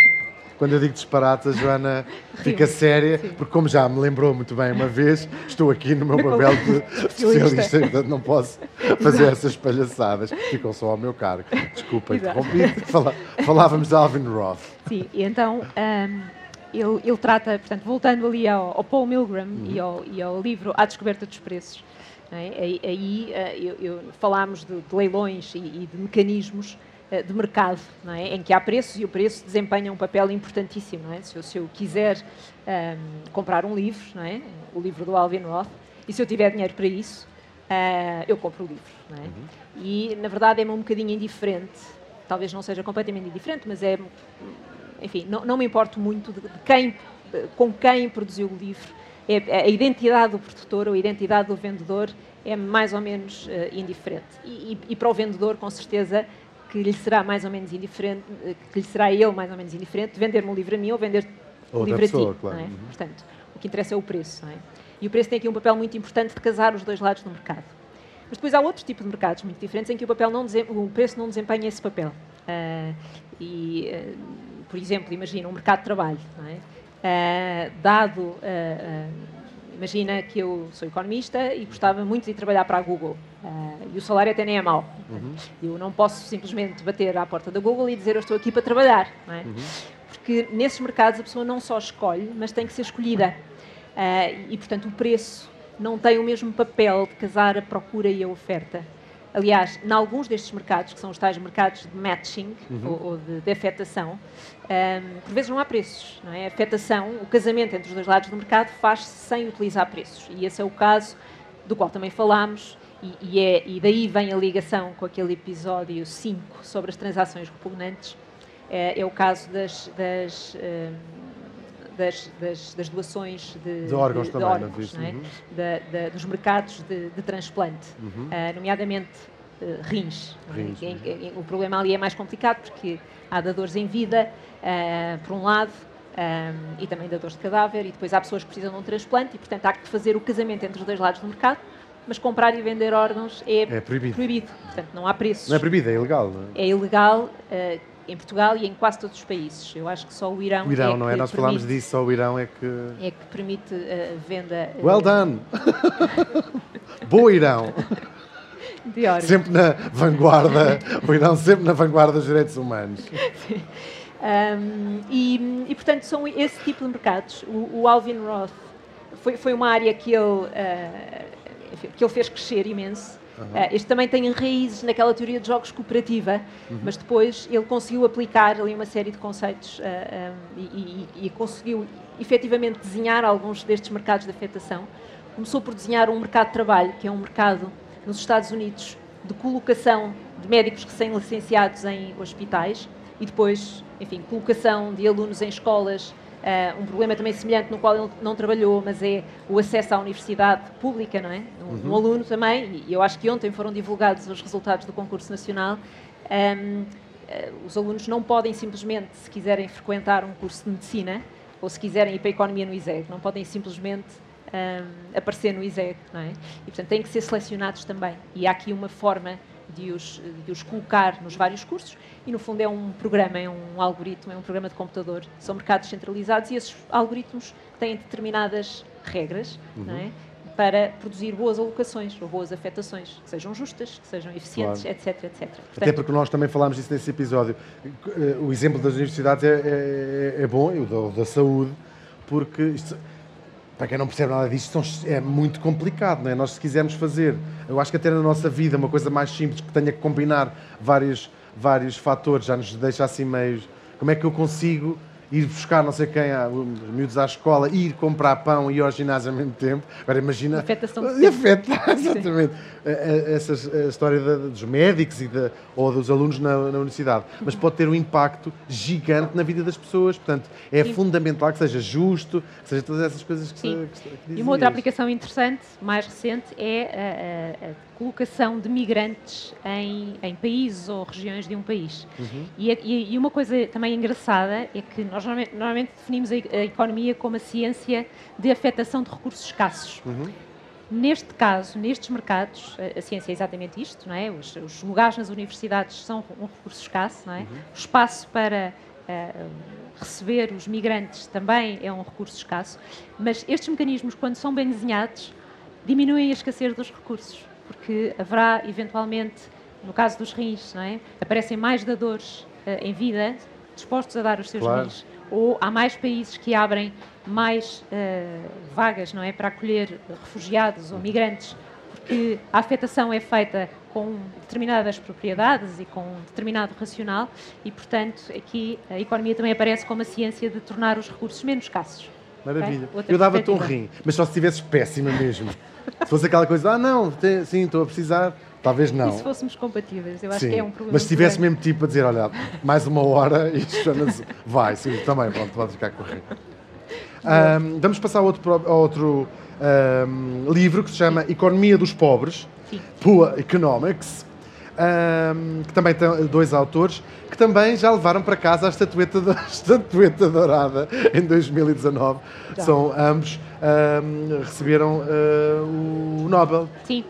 quando eu digo disparate, a Joana <laughs> fica séria, sim. porque como já me lembrou muito bem uma vez, estou aqui no meu papel de <laughs> especialista, portanto não posso fazer Exato. essas palhaçadas. Ficam só ao meu cargo. Desculpa, interrompi. Falávamos de Alvin Roth. Sim, e então... Um, ele, ele, trata, portanto, voltando ali ao, ao Paul Milgram uhum. e, ao, e, ao, livro A Descoberta dos Preços, é? aí, aí eh, eu, eu, falámos de, de leilões e, e, de mecanismos de mercado, é? em que há preços e o preço desempenha um papel importantíssimo. É? Se, eu, se, eu, quiser um, ehm, comprar um livro, é? o livro do Alvin Roth, e se eu tiver dinheiro para isso, uh, eu compro o livro. É? Uhum. E, na verdade, é-me um bocadinho indiferente talvez não seja completamente indiferente, mas é, enfim, não, não me importo muito de, quem, com quem produziu o livro. É, a identidade do produtor ou a identidade do vendedor é mais ou menos uh, indiferente. E, e, e, para o vendedor, com certeza, que lhe será mais ou menos indiferente, que lhe será ele mais ou menos indiferente, vender-me um livro a mim ou vender o livro pessoa, a ti. Claro. É? Uhum. Portanto, o que interessa é o preço. É? E o preço tem aqui um papel muito importante de casar os dois lados do mercado. Mas depois há outros tipos de mercados muito diferentes em que o, papel não o preço não desempenha esse papel. Uh, e, uh, por exemplo, imagina um mercado de trabalho. É? Uh, dado, imagina que eu sou economista e gostava muito de ir trabalhar para a Google. e o salário até nem é mau. Uhum. Eu não posso simplesmente bater à porta da Google e dizer eu estou aqui para trabalhar. É? Uhum. Porque nesses mercados a pessoa não só escolhe, mas tem que ser escolhida. e, portanto, o preço não tem o mesmo papel de casar a procura e a oferta. Aliás, em alguns destes mercados, que são os tais mercados de matching uhum. ou, ou, de, de afetação, um, por vezes não há preços. Não é? A afetação, o casamento entre os dois lados do mercado, faz-se sem utilizar preços. E esse é o caso do qual também falámos, e, e, é, e daí vem a ligação com aquele episódio 5 sobre as transações repugnantes. É, é o caso das, das um, das, das, das doações de, de órgãos de, também, de órgãos, é? uhum. da, da, dos mercados de, transplante, uhum. uh, nomeadamente uh, rins. É? rins uhum. o problema ali é mais complicado porque há dadores em vida, uh, por um lado, um, e também dadores de cadáver, e depois há pessoas que precisam de um transplante, e portanto há que fazer o casamento entre os dois lados do mercado mas comprar e vender órgãos é, é proibido. proibido. Portanto, não há preços. Não é proibido, é ilegal. Não é? é ilegal. Uh, em Portugal e em quase todos os países. Eu acho que só o Irão. O Irão, é não é? Nós permite, falámos disso, só o Irão é que. É que permite a venda. Well done! <laughs> Boa Irão! Sempre na vanguarda, o Irão sempre na vanguarda dos direitos humanos. Sim. <laughs> Um, e, e, portanto, são esse tipo de mercados. O, o Alvin Roth foi, foi uma área que ele, uh, que ele fez crescer imenso. Uhum. Uh, este também tem raízes naquela teoria de jogos cooperativa, uhum. mas depois ele conseguiu aplicar ali uma série de conceitos uh, ah, um, e, e, e, conseguiu efetivamente desenhar alguns destes mercados de afetação. Começou por desenhar um mercado de trabalho, que é um mercado nos Estados Unidos de colocação de médicos recém-licenciados em hospitais e depois, enfim, colocação de alunos em escolas um problema também semelhante no qual ele não trabalhou, mas é o acesso à universidade pública, não é? Um, uhum. um aluno também, e eu acho que ontem foram divulgados os resultados do concurso nacional. Um, eh, os alunos não podem simplesmente, se quiserem frequentar um curso de medicina, ou se quiserem ir para a economia no ISEG, não podem simplesmente um, aparecer no ISEG, não é? E, portanto, têm que ser selecionados também. E há aqui uma forma de os, de os colocar nos vários cursos e no fundo é um programa, é um algoritmo, é um programa de computador. São mercados centralizados e esses algoritmos têm determinadas regras uhum. é? para produzir boas alocações ou boas afetações, que sejam justas, que sejam eficientes, claro. etc, etc. Portanto, Até porque nós também falámos disso nesse episódio. O exemplo das universidades é, é, é bom, e o da, da saúde, porque isto, para quem não percebe nada disto, é muito complicado, não é? Nós, se quisermos fazer, eu acho que até na nossa vida, uma coisa mais simples, que tenha que combinar vários, vários fatores, já nos deixa assim meio. Como é que eu consigo ir buscar não sei quem, os miúdos à escola, ir comprar pão e ir ao ginásio ao mesmo tempo. Agora imagina. Afetação de <laughs> afeta, <laughs> exatamente. Essa a história dos médicos e de, ou dos alunos na, na, universidade. Mas pode ter um impacto gigante na vida das pessoas. Portanto, é fundamental que seja justo, que seja todas essas coisas que, Sim. se, que, que E uma outra aplicação interessante, mais recente, é a, a, a colocação de migrantes em, em, países ou regiões de um país. Uhum. E, e, uma coisa também engraçada é que nós normalmente, normalmente definimos a, a, economia como a ciência de afetação de recursos escassos. Uhum. Neste caso, nestes mercados, a, a, ciência é exatamente isto, não é? Os, os, lugares nas universidades são um recurso escasso, não é? Uhum. O espaço para uh, receber os migrantes também é um recurso escasso, mas estes mecanismos, quando são bem desenhados, diminuem a escassez dos recursos porque haverá eventualmente, no caso dos rins, não é? aparecem mais dadores uh, em vida dispostos a dar os seus claro. rins. Ou há mais países que abrem mais uh, vagas não é? para acolher refugiados ou migrantes, porque a afetação é feita com determinadas propriedades e com um determinado racional e, portanto, aqui a economia também aparece como a ciência de tornar os recursos menos escassos. Maravilha. Outra Eu dava-te um rim, mas só se estivesses péssima mesmo. se fosse aquela coisa, ah, não, te- sim, estou a precisar, talvez não. E se fôssemos compatíveis? Eu acho Sim. que é um problema. Mas se tivesse mesmo tipo a dizer, olha, mais uma hora e chama-se. Vai, sim, também, pronto, pode ficar o rim. Ahm, vamos passar a outro, a outro ahm, livro que se chama Economia dos Pobres, Sim. Poor Economics, ahm, que também tem dois autores, que também já levaram para casa a estatueta, da- <laughs> a estatueta dourada em 2019. Já. São ambos, receberam ah, o Nobel. Sim,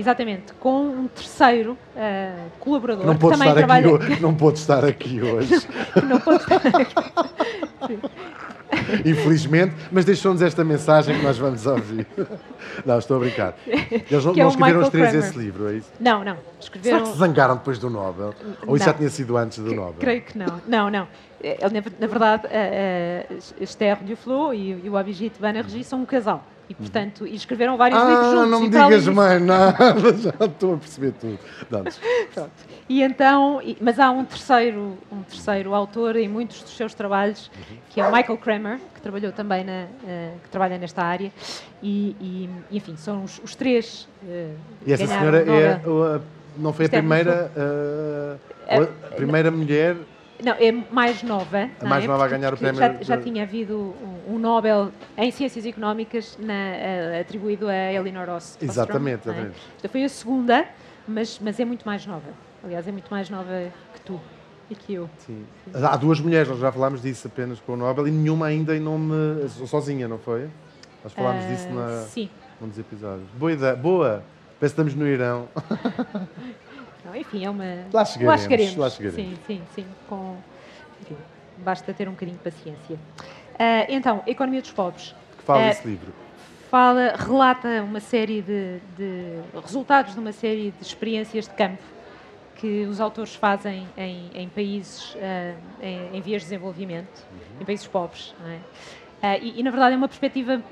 exatamente. Com um terceiro ah, colaborador Não também estar trabalha. aqui, não pôde estar aqui hoje. <laughs> não pôde estar <laughs> infelizmente, mas deixou-nos esta mensagem que nós vamos ouvir. <laughs> Não, estou a brincar. Eles não, é não escreveram os três Kramer. esse livro, é isso? Não, não. Será Escreveram. que se zangaram depois do Nobel? Ou isso já Não. tinha sido antes do Nobel? Creio que não. Não, não. Eh, Na, na verdade, a, a Esther Duflo e, e o Abhijit Banerjee são um casal. E, portanto, e escreveram vários livros Ah, juntos. não me digas mais nada, <laughs> já estou a perceber tudo. <laughs> E então, e- mas há um terceiro, um terceiro autor em muitos dos seus trabalhos, que é o Michael Kramer, que trabalhou também na, eh, que trabalha nesta área. E, e, enfim, são os, os três. eh, E essa senhora é, não foi a é primeira, ah, É, a primeira mulher Não, é mais nova. A não mais é? nova a ganhar o prémio Já, já de- tinha havido um, um Nobel em Ciências Económicas na, eh, atribuído a Elinor Ross. Exatamente, não é? exatamente. Então foi a segunda, mas, mas é muito mais nova. Aliás, é muito mais nova que tu e que eu. Sim. Há duas mulheres, nós já falámos disso apenas com o Nobel e nenhuma ainda em nome sozinha, não foi? Nós falámos disso Ah, na, Sim. num dos episódios. Boa ideia, boa! Parece que estamos no Irão. <laughs> Não, enfim, é uma. Lá chegaremos, lá chegaremos. Sim, sim, sim. Com... enfim, basta ter um bocadinho de paciência. Ah, então, Economia dos Pobres. Que fala Eh, esse livro. fala, relata uma série de, de resultados de uma série de experiências de campo que os autores fazem em, em países ah, em, em vias de desenvolvimento, em países pobres. não é? Ah, e, e, na verdade, é uma perspectiva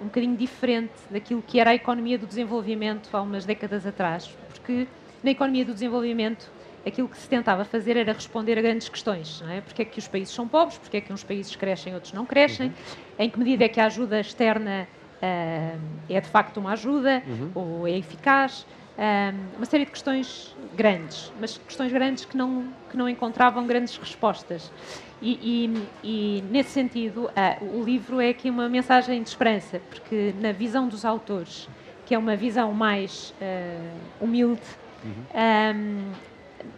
um bocadinho diferente daquilo que era a economia do desenvolvimento há umas décadas atrás, porque na economia do desenvolvimento aquilo que se tentava fazer era responder a grandes questões. Não é? Porque é que os países são pobres, porque é que uns países crescem e outros não crescem, em que medida é que a ajuda externa ah, é de facto uma ajuda ou é eficaz. Ah, uma série de questões grandes, mas questões grandes que não, que não encontravam grandes respostas. E, e- e, nesse sentido, ah, o livro é aqui uma mensagem de esperança, porque na visão dos autores, que é uma visão mais ah, humilde, Ahm,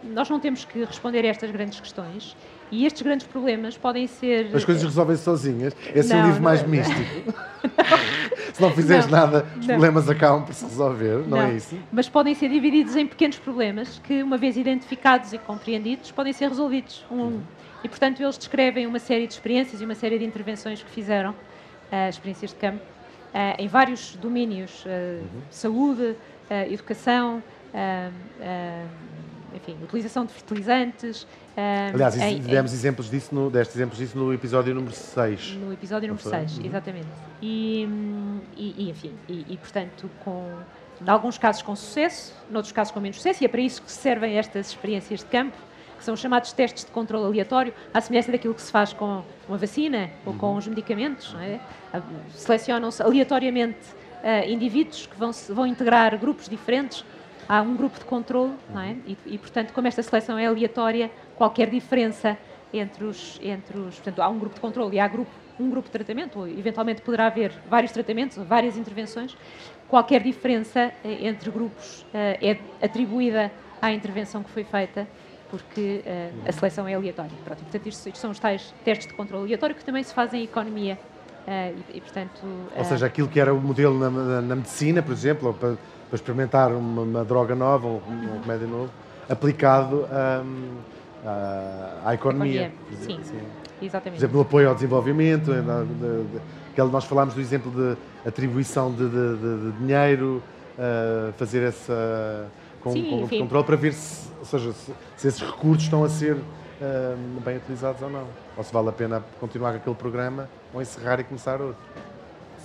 nós não temos que responder a estas grandes questões e estes grandes problemas podem ser. As coisas resolvem-se sozinhas. Esse é o Não, livro mais não. místico. <laughs> se não fizeres Não, nada, os não. problemas acabam por se resolver, não, é isso? Mas podem ser divididos em pequenos problemas que, uma vez identificados e compreendidos, podem ser resolvidos um a um. E, portanto, eles descrevem uma série de experiências e uma série de intervenções que fizeram, ah, experiências de campo, ah, em vários domínios: ah, saúde, ah, educação, enfim, utilização de fertilizantes. Aliás, em- em- demos exemplos disso no, deste exemplos disso no episódio número 6. no episódio número Não foi? 6, Uhum. exatamente. E, hum, e- e, enfim, e, e, portanto, com, em alguns casos com sucesso, noutros casos com menos sucesso, e é para isso que servem estas experiências de campo, que são os chamados testes de controle aleatório, à semelhança daquilo que se faz com uma vacina ou com Uhum. os medicamentos. é? Ah, Selecionam-se aleatoriamente ah, indivíduos que vão, vão integrar grupos diferentes. Há um grupo de controle, não é? E, e, portanto, como esta seleção é aleatória, qualquer diferença entre os, entre os. Portanto, há um grupo de controle e há grupo, um grupo de tratamento, ou eventualmente poderá haver vários tratamentos, ou várias intervenções. Qualquer diferença eh, entre grupos eh, é atribuída à intervenção que foi feita, porque eh, a seleção é aleatória. Pronto, portanto, isto, isto são os tais testes de controle aleatório que também se fazem em economia. eh, e, e, portanto. Ou eh, seja, aquilo que era o modelo na, na- na medicina, por exemplo, ou para, experimentar uma, uma droga nova, um, um remédio novo, aplicado à, à economia. Economia, sim. Por Exatamente. exemplo, no apoio ao desenvolvimento, de- nós falámos do exemplo de atribuição de, de- de- dinheiro, eh, fazer essa com, Sim, com enfim. controle para ver se, ou seja, se, se esses recursos estão a ser eh, bem utilizados ou não. Ou se vale a pena continuar com aquele programa ou encerrar e começar outro.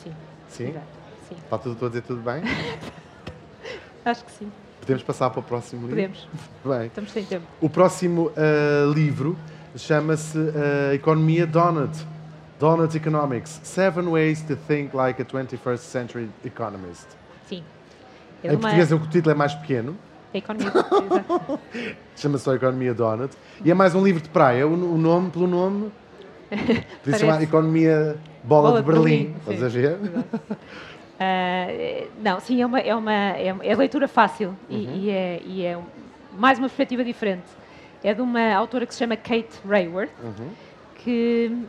Sim. Sim? Exato. Sim. Está tudo, estou a dizer tudo bem? <laughs> Acho que sim. Podemos passar para o próximo livro? Podemos. <laughs> Bem. Estamos sem tempo. O próximo ah, livro chama-se ah, Economia Donut. Donut Economics: Seven Ways to Think Like a 21st Century Economist. Sim. É em uma... português o título é mais pequeno. A economia. <laughs> Chama-se só Economia Donut. E é mais um livro de praia. O, o nome, pelo nome, <laughs> podia chamar Economia Bola, Bola de Berlim. Berlim. Estás a ver? Uh, não, sim, é uma, é uma é, é leitura fácil uhum. e, e, é, e é mais uma perspectiva diferente. É de uma autora que se chama Kate Raworth, uhum. que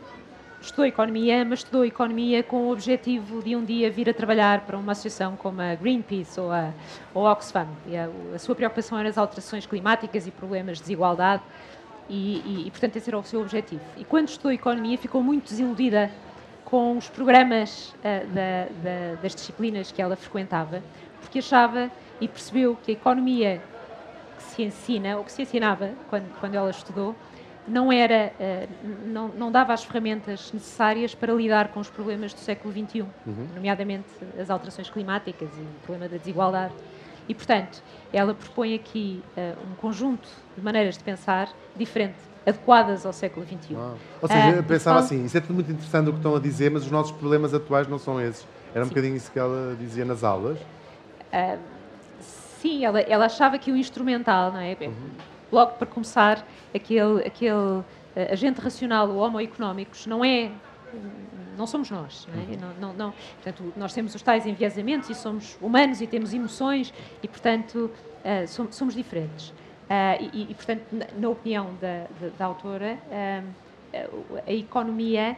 estudou economia, mas estudou economia com o objetivo de um dia vir a trabalhar para uma associação como a Greenpeace ou a, ou a Oxfam. A, a, sua preocupação era as alterações climáticas e problemas de desigualdade e, e, e, portanto, esse era o seu objetivo. E quando estudou economia, ficou muito desiludida com os programas uh, da, da, das disciplinas que ela frequentava, porque achava e percebeu que a economia que se ensina, ou que se ensinava quando, quando ela estudou, não era, uh, não, não dava as ferramentas necessárias para lidar com os problemas do século XXI, uhum. nomeadamente as alterações climáticas e o problema da desigualdade. E, portanto, ela propõe aqui uh, um conjunto de maneiras de pensar diferente, adequadas ao século XXI. Ah. Ou seja, eu pensava assim, isso é tudo muito interessante o que estão a dizer, mas os nossos problemas atuais não são esses. Era um sim. bocadinho isso que ela dizia nas aulas. Uh, sim, ela, ela achava que o instrumental, não é? Uhum logo para começar, aquele, aquele uh, agente racional, o homo económicos, não é não somos nós. Não, é? Uhum. não, não, não, Portanto, nós temos os tais enviesamentos e somos humanos e temos emoções e, portanto, uh, somos, somos, diferentes. Uh, e, e, portanto, na, na opinião da, da, da autora, uh, a economia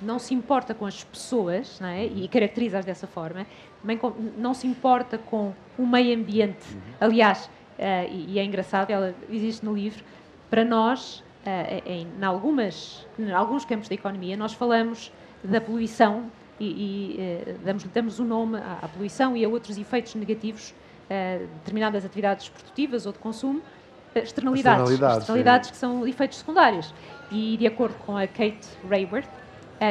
não se importa com as pessoas não é? e caracteriza-as dessa forma, com, não se importa com o meio ambiente. Uhum. Aliás, uh, e, e, é engraçado, ela existe no livro, para nós, uh, em, em, algumas, em alguns campos da economia, nós falamos da poluição e, e uh, damos, damos o nome à, à, poluição e a outros efeitos negativos de determinadas atividades produtivas ou de consumo, externalidades, externalidades, externalidades que são efeitos secundários. E, de acordo com a Kate Raworth,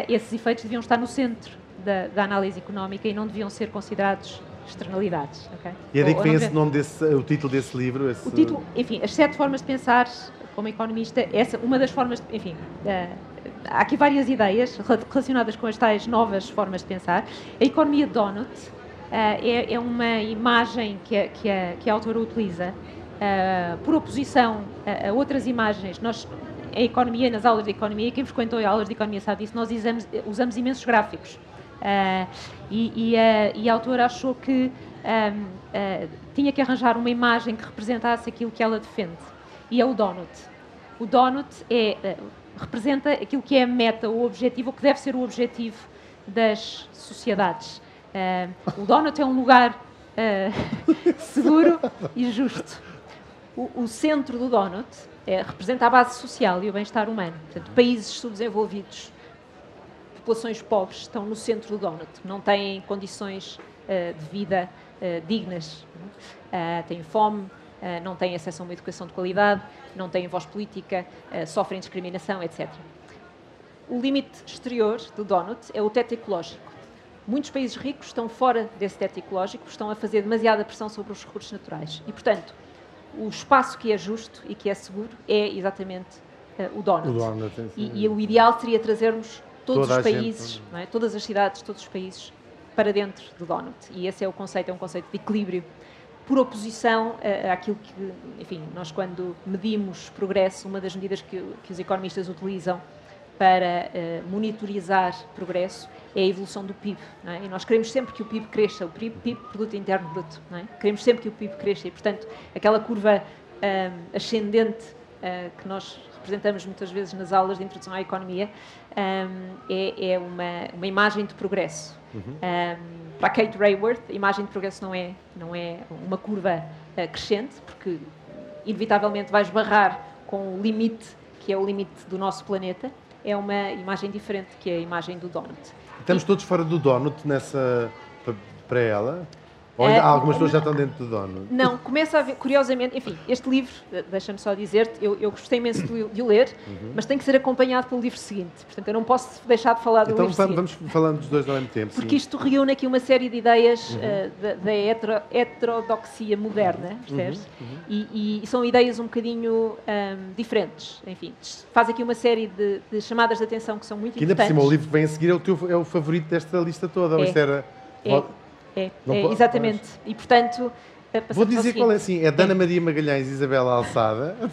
esses efeitos deviam estar no centro da, da análise económica e não deviam ser considerados externalidades. Okay? E é daí que vem esse nome desse, o título desse livro? Esse... O título, enfim, as sete formas de pensar como economista, essa, uma das formas, enfim, uh, há aqui várias ideias relacionadas com as tais novas formas de pensar. A economia donut é, é, uma imagem que a, que a, que a autora utiliza uh, por oposição a, a, outras imagens. Nós, a economia, nas aulas de economia, quem frequentou aulas de economia sabe disso, nós usamos, usamos imensos gráficos. Uh, e, e, a, e, a, autora achou que um, uh, tinha que arranjar uma imagem que representasse aquilo que ela defende. E é o donut. O donut é, uh, representa aquilo que é a meta, o objetivo, o que deve ser o objetivo das sociedades. O donut é um lugar <laughs> seguro e justo. O, o centro do donut é, representa a base social e o bem-estar humano. Portanto, países subdesenvolvidos populações pobres estão no centro do donut, não têm condições uh, de vida uh, dignas, uh, têm fome, não têm acesso a uma educação de qualidade, não têm voz política, sofrem discriminação, etc. O limite exterior do donut é o teto ecológico. Muitos países ricos estão fora desse teto ecológico, estão a fazer demasiada pressão sobre os recursos naturais. E, portanto, o espaço que é justo e que é seguro é exatamente o donut. O donut e, e, o ideal seria trazermos todos Toda os países, é? todas as cidades, todos os países para dentro do donut. E esse é o conceito, é um conceito de equilíbrio por oposição àquilo que, enfim, nós quando medimos progresso, uma das medidas que, que os economistas utilizam para uh, monitorizar progresso é a evolução do PIB. É? E nós queremos sempre que o PIB cresça, o PIB, PIB Produto Interno Bruto. É? Queremos sempre que o PIB cresça e, portanto, aquela curva uh, ascendente uh, que nós representamos muitas vezes nas aulas de introdução à economia, um, é, é uma, uma, imagem de progresso. Uhum. Um, para Kate Rayworth, a imagem de progresso não é, não é uma curva uh, crescente, porque inevitavelmente vai esbarrar com o limite, que é o limite do nosso planeta. É uma imagem diferente que é a imagem do donut. Estamos todos fora do donut nessa para ela? Ou ainda, Eh, algumas pessoas já estão dentro do dono. Não, começa a ver, curiosamente, enfim, este livro, eh, deixa-me só dizer-te, eu, eu gostei imenso de, o- de o ler, mas tem que ser acompanhado pelo livro seguinte. Portanto, eu não posso deixar de falar do Então livro vamos, seguinte. vamos falando dos dois ao mesmo tempo. Porque sim. isto reúne aqui uma série de ideias Uhum. eh, da, da hetero- heterodoxia moderna, percebes? Uhum, E, e são ideias um bocadinho ahm, diferentes. Enfim, faz aqui uma série de, de chamadas de atenção que são muito Que ainda por importantes. cima o livro que vem a seguir é o, teu, é o favorito desta lista toda. ou É. isto era... É, é, é, pode- exatamente. E, portanto, eh, Vou dizer qual é assim. É Dana Maria Magalhães e Isabela Alçada. <laughs>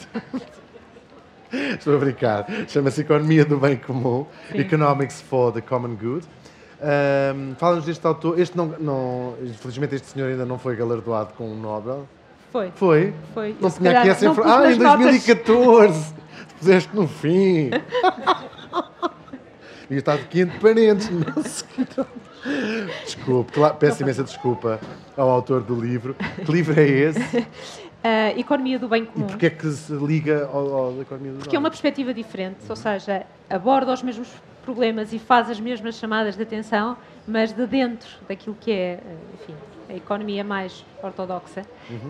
Estou a brincar. Chama-se Economia do Bem Comum. Sim. Economics for the Common Good. Ahm, Fala-nos deste autor. Este não, não, infelizmente este senhor ainda não foi galardoado com um Nobel. Foi, Foi? foi. Não Eu, se tinha aqui essa informação. Ah, em nas notas. 2014! <laughs> Puseste no fim. <laughs> E está de quente parentes. Não. Desculpe, claro, peço imensa desculpa ao autor do livro. Que livro é esse? A <laughs> economia do bem E comum. porquê é que se liga ao, economia do Porque é uma perspectiva diferente, ou seja, aborda os mesmos problemas e faz as mesmas chamadas de atenção, mas de dentro daquilo que é, eh, enfim, a economia mais ortodoxa.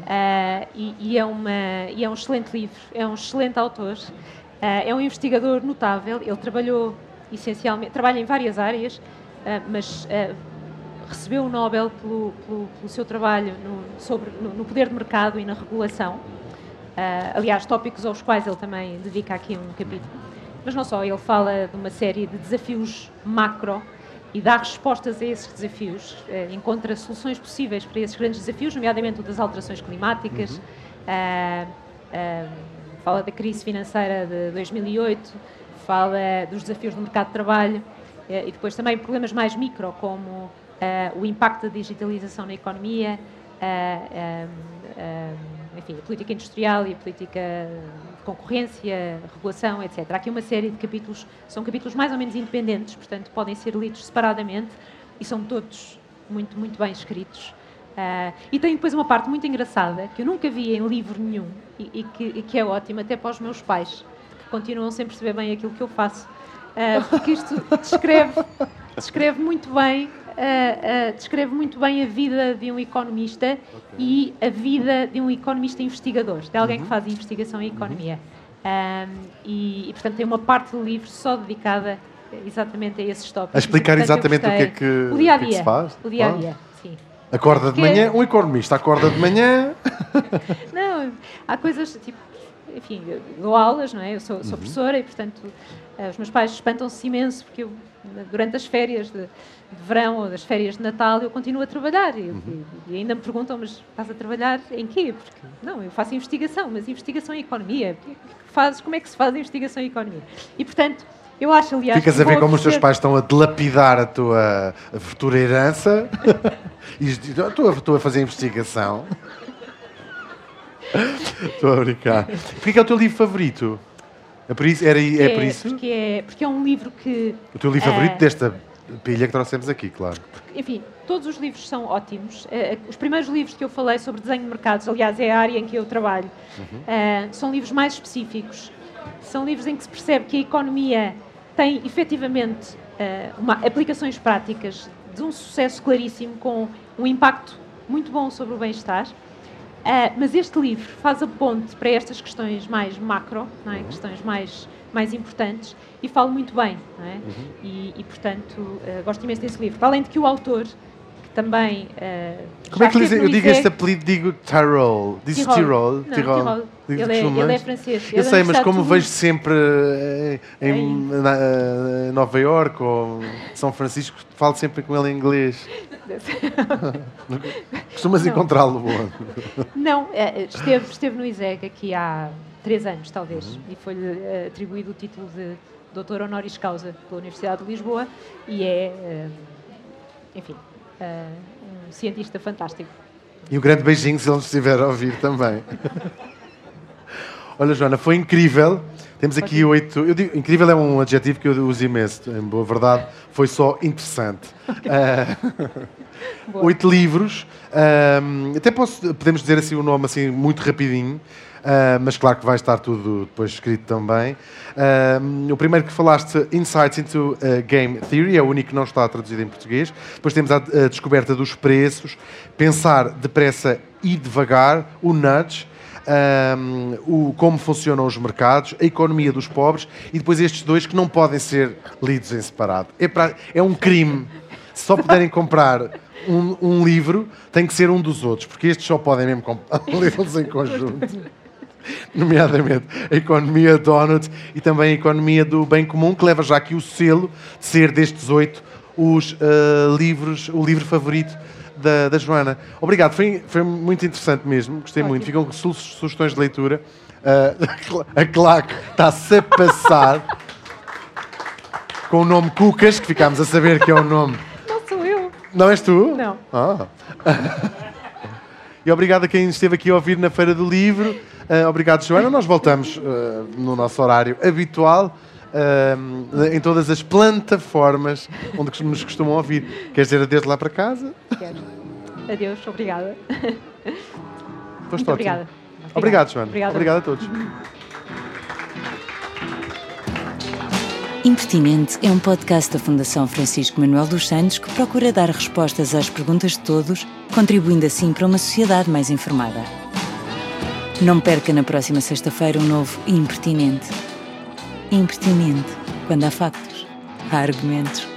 Ah, e, e é uma, e é um excelente livro, é um excelente autor, ah, é um investigador notável, ele trabalhou essencialmente, trabalha em várias áreas, ah, mas ah, recebeu o Nobel pelo, pelo, pelo seu trabalho no, sobre, no, no poder de mercado e na regulação. Ah, aliás, tópicos aos quais ele também dedica aqui um capítulo. Mas não só, ele fala de uma série de desafios macro e dá respostas a esses desafios, encontra soluções possíveis para esses grandes desafios, nomeadamente o das alterações climáticas, ah, ah, fala da crise financeira de 2008, fala dos desafios do mercado de trabalho eh, e depois também problemas mais micro, como ah, o impacto da digitalização na economia, enfim, a política industrial e a política de concorrência, regulação, etc. Há aqui uma série de capítulos, são capítulos mais ou menos independentes, portanto podem ser lidos separadamente e são todos muito, muito bem escritos. Ah, e tem depois uma parte muito engraçada que eu nunca vi em livro nenhum e, e que, e que é ótima até para os meus pais, continuam sem perceber bem aquilo que eu faço. Ah, porque isto descreve, <laughs> descreve muito bem ah, ah, descreve muito bem a vida de um economista e a vida de um economista investigador, de alguém Uhum. que faz investigação em economia. Ahm, e, e, portanto, tem uma parte do livro só dedicada exatamente a esses tópicos. A explicar E, portanto, exatamente o que é que- o dia a o que é que dia. se faz? O dia a Ah. dia, sim. Acorda de Porque- manhã, um economista acorda de manhã. <laughs> Não, há coisas tipo, enfim, dou aulas, não é? Eu sou, Uhum. sou professora e, portanto, eh, os meus pais espantam-se imenso porque eu, durante as férias de, de verão ou das férias de Natal, eu continuo a trabalhar. E, Uhum. e- e ainda me perguntam, mas estás a trabalhar em quê? Porque, não, eu faço investigação, mas investigação em economia. Que é que fazes? Como é que se faz investigação em economia? E, portanto, eu acho, aliás. Ficas a ver como os teus pais estão a dilapidar a tua a futura herança. <laughs> e diz, "Ah, estou a, a fazer investigação. <laughs> <laughs> Estou a brincar. Porquê que é o teu livro favorito? É por isso? Era, é por isso? Porque é, porque é um livro que O teu livro É. favorito desta pilha que trouxemos aqui, claro. enfim, todos os livros são ótimos. Eh, os primeiros livros que eu falei sobre desenho de mercados, aliás, é a área em que eu trabalho, eh, são livros mais específicos. São livros em que se percebe que a economia tem efetivamente eh, uma, aplicações práticas de um sucesso claríssimo, com um impacto muito bom sobre o bem-estar. Eh, mas este livro faz a ponte para estas questões mais macro, não é? questões mais, mais importantes, e fala muito bem. Não é? e, e, portanto, eh, gosto imenso desse livro. Além de que o autor, que também. eh, Como é que Eu digo este apelido, digo Tyrol. Diz Tirol. Não, Tirol. Digo Ele, é, ele é francês. Eu Ele é sei, mas como de vejo sempre eh, em, Em- na- eh, Nova Iorque ou São Francisco, falo sempre com ele em inglês. <laughs> Costumas encontrá-lo. Não, eh, esteve, esteve no ISEG aqui há três anos, talvez, Uhum. e foi-lhe eh, atribuído o título de doutor honoris causa pela Universidade de Lisboa e é, enfim, um cientista fantástico. E um grande beijinho se ele estiver a ouvir também. <laughs> Olha, Joana, foi incrível. Temos aqui oito. Eu digo, incrível é um adjetivo que eu uso imenso. Em boa verdade, foi só interessante. Ah, <laughs> Boa. oito livros. Até posso, podemos dizer assim o nome assim muito rapidinho. Uh, mas claro que vai estar tudo depois escrito também. Uh, o primeiro que falaste, Insights into uh, Game Theory, é o único que não está traduzido em português. Depois temos a, a descoberta dos preços, pensar depressa e devagar, o nudge. Um, o, como funcionam os mercados, a economia dos pobres e depois estes dois que não podem ser lidos em separado. É, pra, é um crime. Se só puderem comprar um, um, livro, tem que ser um dos outros, porque estes só podem mesmo lê-los em conjunto nomeadamente a economia donut e também a economia do bem comum, que leva já aqui o selo de ser destes oito os uh, livros, o livro favorito da, da Joana. Obrigado, foi, foi muito interessante mesmo, gostei Ótimo. muito. Ficam su sugestões de leitura. Uh, <laughs> a claque está-se a passar <laughs> com o nome Cucas, que ficámos a saber que é o nome. Não sou eu. Não és tu? Não. Ah. e obrigado a quem esteve aqui a ouvir na Feira do Livro. Uh, obrigado, Joana. Nós voltamos uh, no nosso horário habitual. Uh, em todas as plataformas onde nos costumam ouvir. Queres dizer adeus lá para casa? Quero. Adeus, obrigada. Muito obrigada. Obrigado, Joana. Obrigada. Obrigado a todos. Impertinente é um podcast da Fundação Francisco Manuel dos Santos que procura dar respostas às perguntas de todos, contribuindo assim para uma sociedade mais informada. Não perca na próxima sexta-feira um novo Impertinente. Impertinente. Quando há factos, há argumentos.